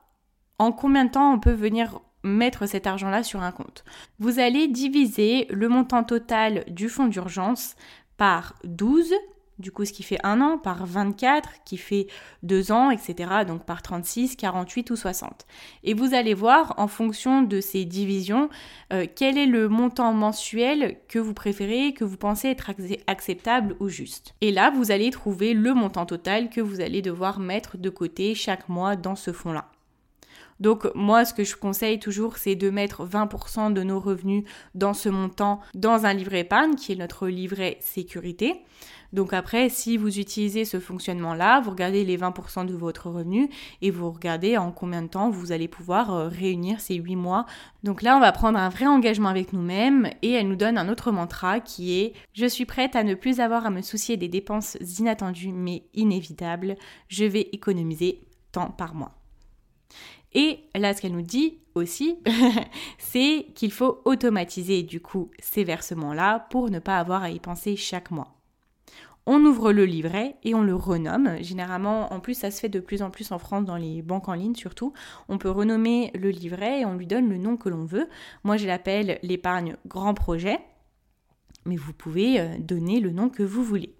en combien de temps on peut venir mettre cet argent-là sur un compte. Vous allez diviser le montant total du fonds d'urgence par 12 du coup ce qui fait un an, par 24, qui fait deux ans, etc. Donc par 36, 48 ou 60. Et vous allez voir en fonction de ces divisions euh, quel est le montant mensuel que vous préférez, que vous pensez être acceptable ou juste. Et là, vous allez trouver le montant total que vous allez devoir mettre de côté chaque mois dans ce fonds-là. Donc moi, ce que je conseille toujours, c'est de mettre 20% de nos revenus dans ce montant dans un livret épargne, qui est notre livret sécurité. Donc après, si vous utilisez ce fonctionnement-là, vous regardez les 20% de votre revenu et vous regardez en combien de temps vous allez pouvoir euh, réunir ces 8 mois. Donc là, on va prendre un vrai engagement avec nous-mêmes et elle nous donne un autre mantra qui est ⁇ Je suis prête à ne plus avoir à me soucier des dépenses inattendues mais inévitables. Je vais économiser tant par mois. Et là, ce qu'elle nous dit aussi, c'est qu'il faut automatiser du coup ces versements-là pour ne pas avoir à y penser chaque mois. On ouvre le livret et on le renomme. Généralement, en plus, ça se fait de plus en plus en France dans les banques en ligne surtout. On peut renommer le livret et on lui donne le nom que l'on veut. Moi, je l'appelle l'épargne grand projet, mais vous pouvez euh, donner le nom que vous voulez.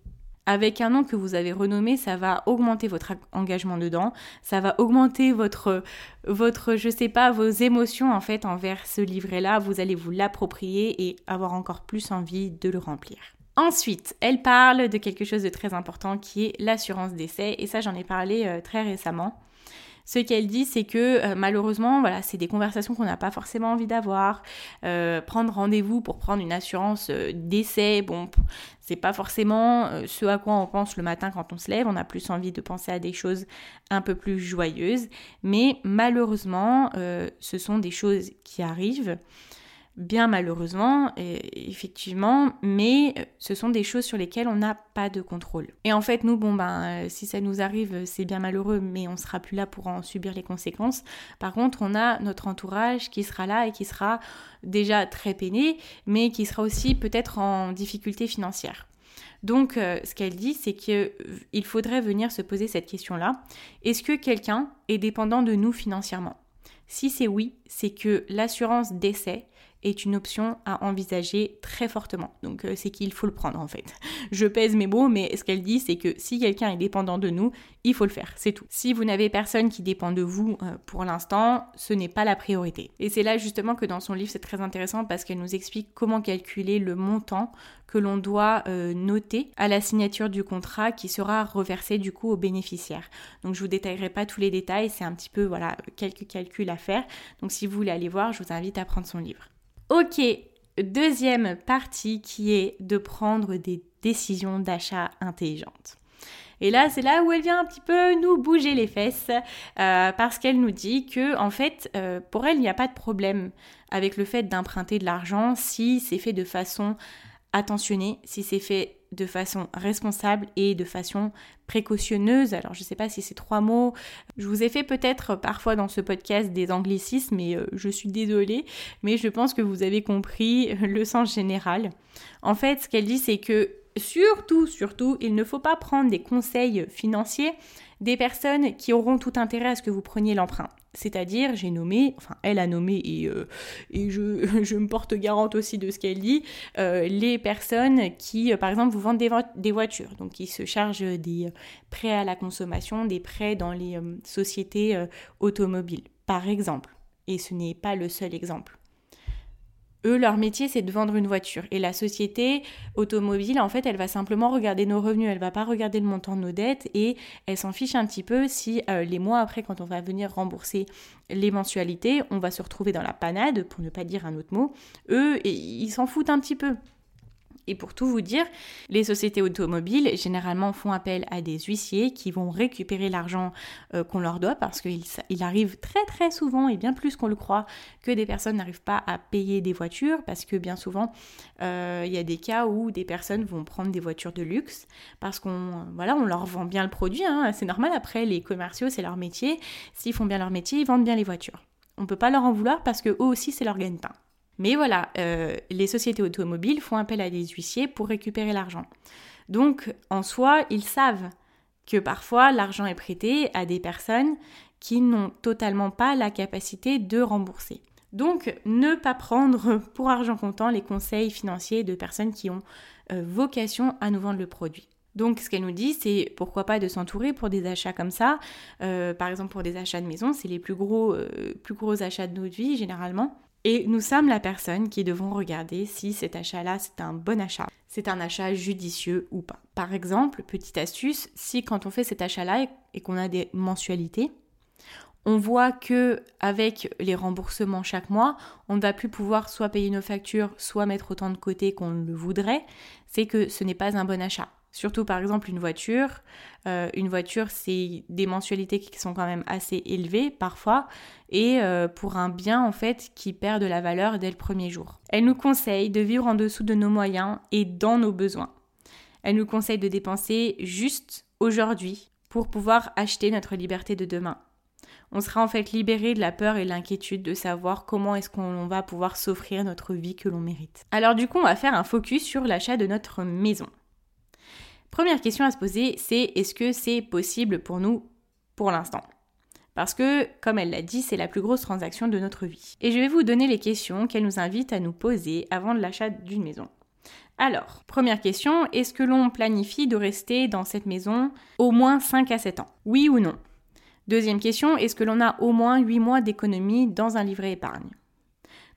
Avec un nom que vous avez renommé, ça va augmenter votre engagement dedans, ça va augmenter votre, votre, je sais pas, vos émotions en fait envers ce livret-là. Vous allez vous l'approprier et avoir encore plus envie de le remplir. Ensuite, elle parle de quelque chose de très important qui est l'assurance d'essai et ça j'en ai parlé euh, très récemment. Ce qu'elle dit, c'est que euh, malheureusement, voilà, c'est des conversations qu'on n'a pas forcément envie d'avoir. Euh, prendre rendez-vous pour prendre une assurance d'essai, bon, c'est pas forcément ce à quoi on pense le matin quand on se lève. On a plus envie de penser à des choses un peu plus joyeuses. Mais malheureusement, ce sont des choses qui arrivent bien malheureusement, effectivement, mais euh, ce sont des choses sur lesquelles on n'a pas de contrôle. Et en fait, nous, bon, ben, euh, si ça nous arrive, c'est bien malheureux, mais on sera plus là pour en subir les conséquences. Par contre, on a notre entourage qui sera là et qui sera déjà très peiné, mais qui sera aussi peut-être en difficulté financière. Donc, euh, ce qu'elle dit, c'est qu'il faudrait venir se poser cette question-là. Est-ce que quelqu'un est dépendant de nous financièrement? Si c'est oui, c'est que l'assurance décès est une option à envisager très fortement. Donc euh, c'est qu'il faut le prendre en fait. Je pèse mes mots, mais ce qu'elle dit, c'est que si quelqu'un est dépendant de nous, il faut le faire, c'est tout. Si vous n'avez personne qui dépend de vous euh, pour l'instant, ce n'est pas la priorité. Et c'est là justement que dans son livre c'est très intéressant parce qu'elle nous explique comment calculer le montant que l'on doit euh, noter à la signature du contrat qui sera reversé du coup aux bénéficiaires. Donc je vous détaillerai pas tous les détails, c'est un petit peu voilà quelques calculs à faire. Donc si vous voulez aller voir, je vous invite à prendre son livre. Ok, deuxième partie qui est de prendre des décisions d'achat intelligentes. Et là, c'est là où elle vient un petit peu nous bouger les fesses, euh, parce qu'elle nous dit que, en fait, euh, pour elle, il n'y a pas de problème avec le fait d'emprunter de l'argent si c'est fait de façon attentionnée, si c'est fait de façon responsable et de façon précautionneuse. Alors je ne sais pas si c'est trois mots. Je vous ai fait peut-être parfois dans ce podcast des anglicismes mais euh, je suis désolée, mais je pense que vous avez compris le sens général. En fait, ce qu'elle dit c'est que surtout, surtout, il ne faut pas prendre des conseils financiers des personnes qui auront tout intérêt à ce que vous preniez l'emprunt. C'est-à-dire, j'ai nommé, enfin elle a nommé et, euh, je, me porte garante aussi de ce qu'elle dit, euh, les personnes qui, euh, par exemple, vous vendent des, des, voitures, donc qui se chargent des prêts à la consommation, des prêts dans les sociétés automobiles, par exemple. Et ce n'est pas le seul exemple. Eux, leur métier, c'est de vendre une voiture. Et la société automobile, en fait, elle va simplement regarder nos revenus, elle va pas regarder le montant de nos dettes et elle s'en fiche un petit peu si euh, les mois après, quand on va venir rembourser les mensualités, on va se retrouver dans la panade, pour ne pas dire un autre mot. Eux, ils s'en foutent un petit peu. Et pour tout vous dire, les sociétés automobiles généralement font appel à des huissiers qui vont récupérer l'argent euh, qu'on leur doit parce qu'il il arrive très très souvent et bien plus qu'on le croit que des personnes n'arrivent pas à payer des voitures parce que bien souvent euh, il y a des cas où des personnes vont prendre des voitures de luxe parce qu'on voilà on leur vend bien le produit, hein. c'est normal après les commerciaux c'est leur métier, s'ils font bien leur métier ils vendent bien les voitures. On ne peut pas leur en vouloir parce que eux aussi c'est leur gagne-pain. Mais voilà, euh, les sociétés automobiles font appel à des huissiers pour récupérer l'argent. Donc, en soi, ils savent que parfois l'argent est prêté à des personnes qui n'ont totalement pas la capacité de rembourser. Donc, ne pas prendre pour argent comptant les conseils financiers de personnes qui ont euh, vocation à nous vendre le produit. Donc, ce qu'elle nous dit, c'est pourquoi pas de s'entourer pour des achats comme ça. Euh, par exemple, pour des achats de maison, c'est les plus gros, plus gros achats de notre vie généralement. Et nous sommes la personne qui devons regarder si cet achat-là, c'est un bon achat, c'est un achat judicieux ou pas. Par exemple, petite astuce, si quand on fait cet achat-là et qu'on a des mensualités, on voit que avec les remboursements chaque mois, on ne va plus pouvoir soit payer nos factures, soit mettre autant de côté qu'on le voudrait, c'est que ce n'est pas un bon achat. Surtout par exemple une voiture. Euh, une voiture, c'est des mensualités qui sont quand même assez élevées parfois et euh, pour un bien en fait qui perd de la valeur dès le premier jour. Elle nous conseille de vivre en dessous de nos moyens et dans nos besoins. Elle nous conseille de dépenser juste aujourd'hui pour pouvoir acheter notre liberté de demain. On sera en fait libéré de la peur et l'inquiétude de savoir comment est-ce qu'on va pouvoir s'offrir notre vie que l'on mérite. Alors du coup, on va faire un focus sur l'achat de notre maison. Première question à se poser, c'est est-ce que c'est possible pour nous pour l'instant? Parce que, comme elle l'a dit, c'est la plus grosse transaction de notre vie. Et je vais vous donner les questions qu'elle nous invite à nous poser avant l'achat d'une maison. Alors, première question, est-ce que l'on planifie de rester dans cette maison au moins 5 à 7 ans? Oui ou non? Deuxième question, est-ce que l'on a au moins 8 mois d'économie dans un livret épargne?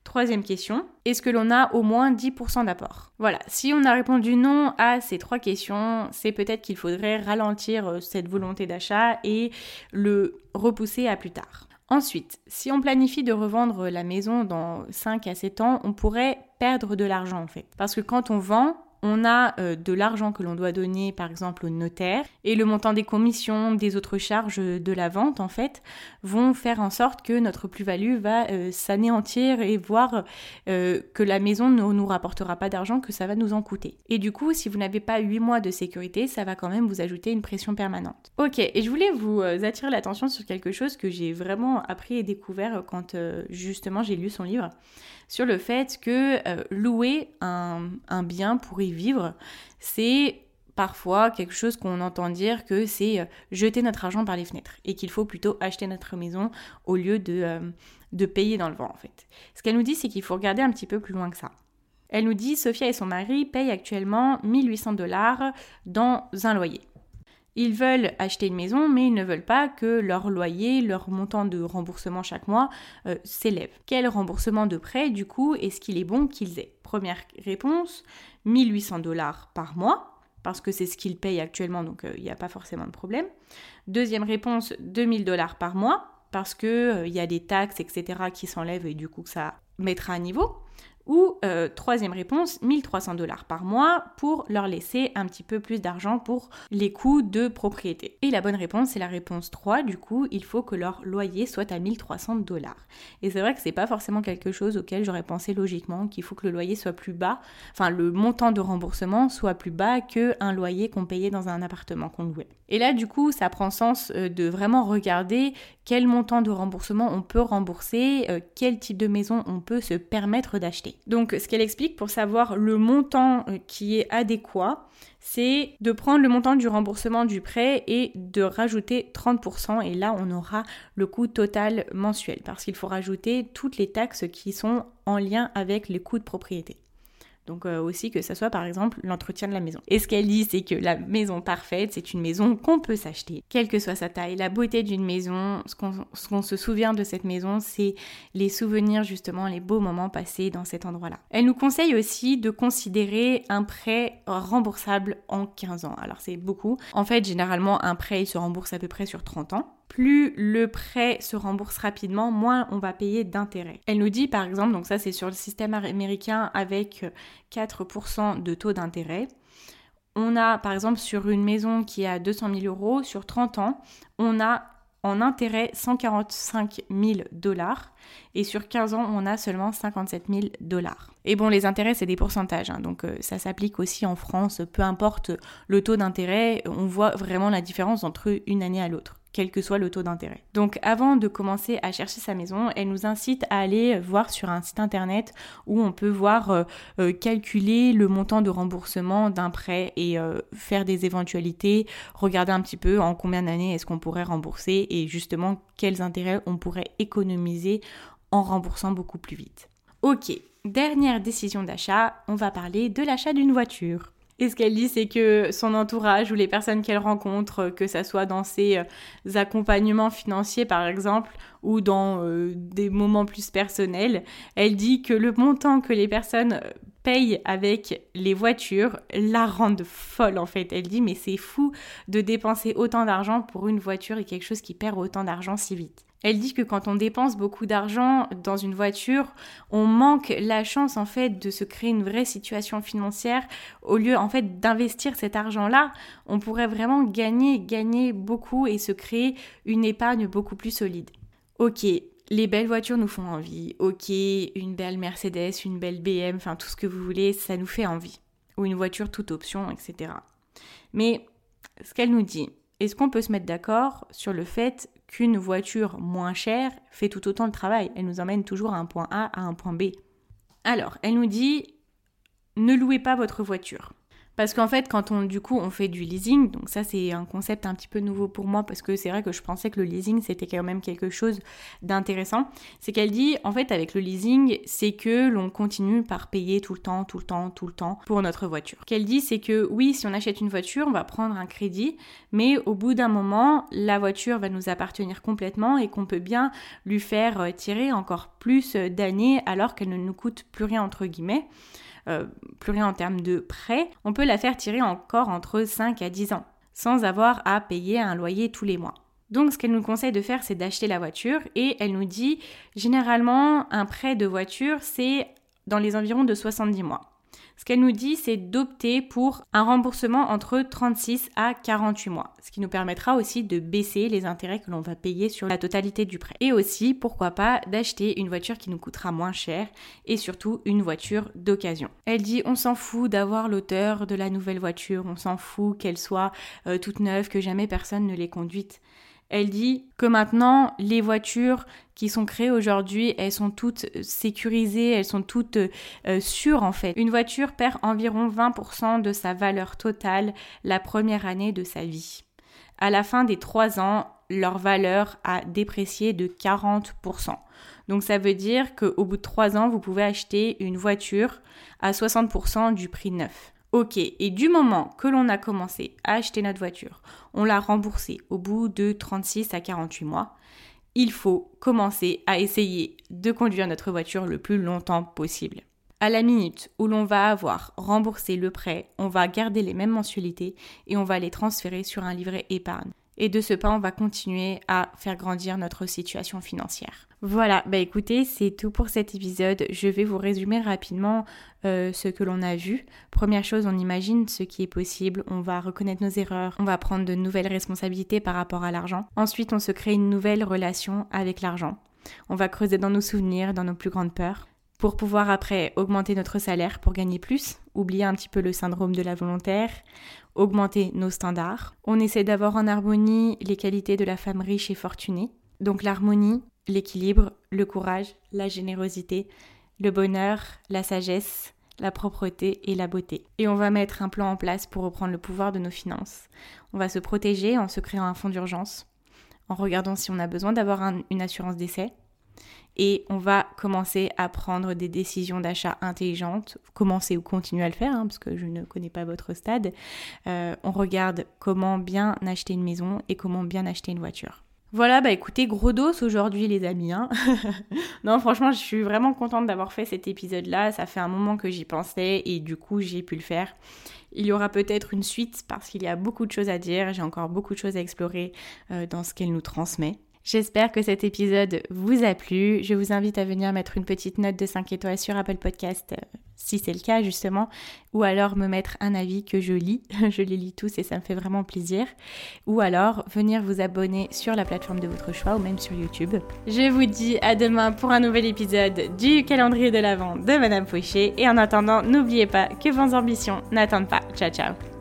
Troisième question, est-ce que l'on a au moins 10% d'apport? Voilà, si on a répondu non à ces trois questions, c'est peut-être qu'il faudrait ralentir euh, cette volonté d'achat et le repousser à plus tard. Ensuite, si on planifie de revendre la maison dans 5 à 7 ans, on pourrait perdre de l'argent en fait. Parce que quand on vend, on a euh, de l'argent que l'on doit donner par exemple au notaire et le montant des commissions, des autres charges de la vente en fait vont faire en sorte que notre plus-value va euh, s'anéantir et voir euh, que la maison ne nous rapportera pas d'argent, que ça va nous en coûter. Et du coup, si vous n'avez pas 8 mois de sécurité, ça va quand même vous ajouter une pression permanente. Ok, et je voulais vous attirer l'attention sur quelque chose que j'ai vraiment appris et découvert quand justement j'ai lu son livre sur le fait que euh, louer un, bien pour y vivre, c'est parfois quelque chose qu'on entend dire que c'est euh, jeter notre argent par les fenêtres et qu'il faut plutôt acheter notre maison au lieu de, euh, de payer dans le vent en fait. Ce qu'elle nous dit, c'est qu'il faut regarder un petit peu plus loin que ça. Elle nous dit, Sophia et son mari payent actuellement 1800 dollars dans un loyer. Ils veulent acheter une maison, mais ils ne veulent pas que leur loyer, leur montant de remboursement chaque mois euh, s'élève. Quel remboursement de prêt, du coup, est-ce qu'il est bon qu'ils aient? Première réponse, 1800 dollars par mois, parce que c'est ce qu'ils payent actuellement, donc euh, il n'y a pas forcément de problème. Deuxième réponse, 2000 dollars par mois, parce qu'il euh, il y a des taxes, etc., qui s'enlèvent et du coup ça mettra à niveau. Ou euh, troisième réponse, 1300 dollars par mois pour leur laisser un petit peu plus d'argent pour les coûts de propriété. Et la bonne réponse, c'est la réponse 3. Du coup, il faut que leur loyer soit à 1300 dollars. Et c'est vrai que c'est pas forcément quelque chose auquel j'aurais pensé logiquement, qu'il faut que le loyer soit plus bas, enfin le montant de remboursement soit plus bas qu'un loyer qu'on payait dans un appartement qu'on louait. Et là, du coup, ça prend sens euh, de vraiment regarder quel montant de remboursement on peut rembourser, euh, quel type de maison on peut se permettre d'acheter. Donc ce qu'elle explique pour savoir le montant euh, qui est adéquat, c'est de prendre le montant du remboursement du prêt et de rajouter 30% et là on aura le coût total mensuel parce qu'il faut rajouter toutes les taxes qui sont en lien avec les coûts de propriété. Donc euh, aussi que ça soit par exemple l'entretien de la maison. Et ce qu'elle dit, c'est que la maison parfaite, c'est une maison qu'on peut s'acheter, quelle que soit sa taille. La beauté d'une maison, ce qu'on se souvient de cette maison, c'est les souvenirs justement, les beaux moments passés dans cet endroit-là. Elle nous conseille aussi de considérer un prêt remboursable en 15 ans. Alors c'est beaucoup. En fait, généralement, un prêt, il se rembourse à peu près sur 30 ans plus le prêt se rembourse rapidement, moins on va payer d'intérêt. Elle nous dit par exemple, donc ça c'est sur le système américain avec 4% de taux d'intérêt. On a par exemple sur une maison qui a 200 000 euros, sur 30 ans, on a en intérêt 145 000 dollars et sur 15 ans on a seulement 57 000 dollars. Et bon les intérêts c'est des pourcentages hein, donc euh, ça s'applique aussi en France, peu importe le taux d'intérêt, on voit vraiment la différence entre une année à l'autre quel que soit le taux d'intérêt. Donc avant de commencer à chercher sa maison, elle nous incite à aller voir sur un site internet où on peut voir euh, euh, calculer le montant de remboursement d'un prêt et euh, faire des éventualités, regarder un petit peu en combien d'années est-ce qu'on pourrait rembourser et justement quels intérêts on pourrait économiser en remboursant beaucoup plus vite. Ok, dernière décision d'achat, on va parler de l'achat d'une voiture. Et ce qu'elle dit, c'est que son entourage ou les personnes qu'elle rencontre, que ça soit dans ses euh, accompagnements financiers par exemple, ou dans euh, des moments plus personnels, elle dit que le montant que les personnes payent avec les voitures la rendent folle en fait. Elle dit mais c'est fou de dépenser autant d'argent pour une voiture et quelque chose qui perd autant d'argent si vite. Elle dit que quand on dépense beaucoup d'argent dans une voiture, on manque la chance en fait de se créer une vraie situation financière. Au lieu en fait d'investir cet argent-là, on pourrait vraiment gagner, gagner beaucoup et se créer une épargne beaucoup plus solide. Ok, les belles voitures nous font envie. Ok, une belle Mercedes, une belle BM, enfin tout ce que vous voulez, ça nous fait envie. Ou une voiture toute option, etc. Mais ce qu'elle nous dit, est-ce qu'on peut se mettre d'accord sur le fait qu'une voiture moins chère fait tout autant le travail? Elle nous emmène toujours à un point A à un point B. Alors, elle nous dit ne louez pas votre voiture. Parce qu'en fait, quand on, du coup, on fait du leasing, donc ça c'est un concept un petit peu nouveau pour moi parce que c'est vrai que je pensais que le leasing c'était quand même quelque chose d'intéressant. C'est qu'elle dit, en fait, avec le leasing, c'est que l'on continue par payer tout le temps, tout le temps, tout le temps pour notre voiture. Qu'elle dit, c'est que oui, si on achète une voiture, on va prendre un crédit, mais au bout d'un moment, la voiture va nous appartenir complètement et qu'on peut bien lui faire euh, tirer encore plus d'années alors qu'elle ne nous coûte plus rien entre guillemets. Euh, plus rien en termes de prêt, on peut la faire tirer encore entre 5 à 10 ans, sans avoir à payer un loyer tous les mois. Donc ce qu'elle nous conseille de faire, c'est d'acheter la voiture et elle nous dit généralement un prêt de voiture, c'est dans les environs de 70 mois. Ce qu'elle nous dit, c'est d'opter pour un remboursement entre 36 à 48 mois, ce qui nous permettra aussi de baisser les intérêts que l'on va payer sur la totalité du prêt. Et aussi, pourquoi pas, d'acheter une voiture qui nous coûtera moins cher et surtout une voiture d'occasion. Elle dit, on s'en fout d'avoir l'auteur de la nouvelle voiture, on s'en fout qu'elle soit euh, toute neuve, que jamais personne ne l'ait conduite. Elle dit que maintenant, les voitures qui sont créées aujourd'hui, elles sont toutes sécurisées, elles sont toutes euh, sûres en fait. Une voiture perd environ 20% de sa valeur totale la première année de sa vie. À la fin des 3 ans, leur valeur a déprécié de 40%. Donc ça veut dire qu'au bout de 3 ans, vous pouvez acheter une voiture à 60% du prix neuf. Ok, et du moment que l'on a commencé à acheter notre voiture, on l'a remboursée au bout de 36 à 48 mois, il faut commencer à essayer de conduire notre voiture le plus longtemps possible. À la minute où l'on va avoir remboursé le prêt, on va garder les mêmes mensualités et on va les transférer sur un livret épargne. Et de ce pas, on va continuer à faire grandir notre situation financière. Voilà, bah écoutez, c'est tout pour cet épisode. Je vais vous résumer rapidement euh, ce que l'on a vu. Première chose, on imagine ce qui est possible, on va reconnaître nos erreurs, on va prendre de nouvelles responsabilités par rapport à l'argent. Ensuite, on se crée une nouvelle relation avec l'argent. On va creuser dans nos souvenirs, dans nos plus grandes peurs pour pouvoir après augmenter notre salaire pour gagner plus, oublier un petit peu le syndrome de la volontaire, augmenter nos standards. On essaie d'avoir en harmonie les qualités de la femme riche et fortunée. Donc l'harmonie, l'équilibre, le courage, la générosité, le bonheur, la sagesse, la propreté et la beauté. Et on va mettre un plan en place pour reprendre le pouvoir de nos finances. On va se protéger en se créant un fonds d'urgence, en regardant si on a besoin d'avoir une assurance d'essai, et on va commencer à prendre des décisions d'achat intelligentes, commencer ou continuer à le faire, hein, parce que je ne connais pas votre stade. Euh, on regarde comment bien acheter une maison et comment bien acheter une voiture. Voilà, bah écoutez, gros dos aujourd'hui les amis. Hein. non, franchement, je suis vraiment contente d'avoir fait cet épisode-là. Ça fait un moment que j'y pensais et du coup, j'ai pu le faire. Il y aura peut-être une suite parce qu'il y a beaucoup de choses à dire. J'ai encore beaucoup de choses à explorer euh, dans ce qu'elle nous transmet. J'espère que cet épisode vous a plu. Je vous invite à venir mettre une petite note de 5 étoiles sur Apple Podcast euh, si c'est le cas justement, ou alors me mettre un avis que je lis. je les lis tous et ça me fait vraiment plaisir. Ou alors venir vous abonner sur la plateforme de votre choix ou même sur YouTube. Je vous dis à demain pour un nouvel épisode du calendrier de l'Avent de Madame Fauché. Et en attendant, n'oubliez pas que vos ambitions n'attendent pas. Ciao ciao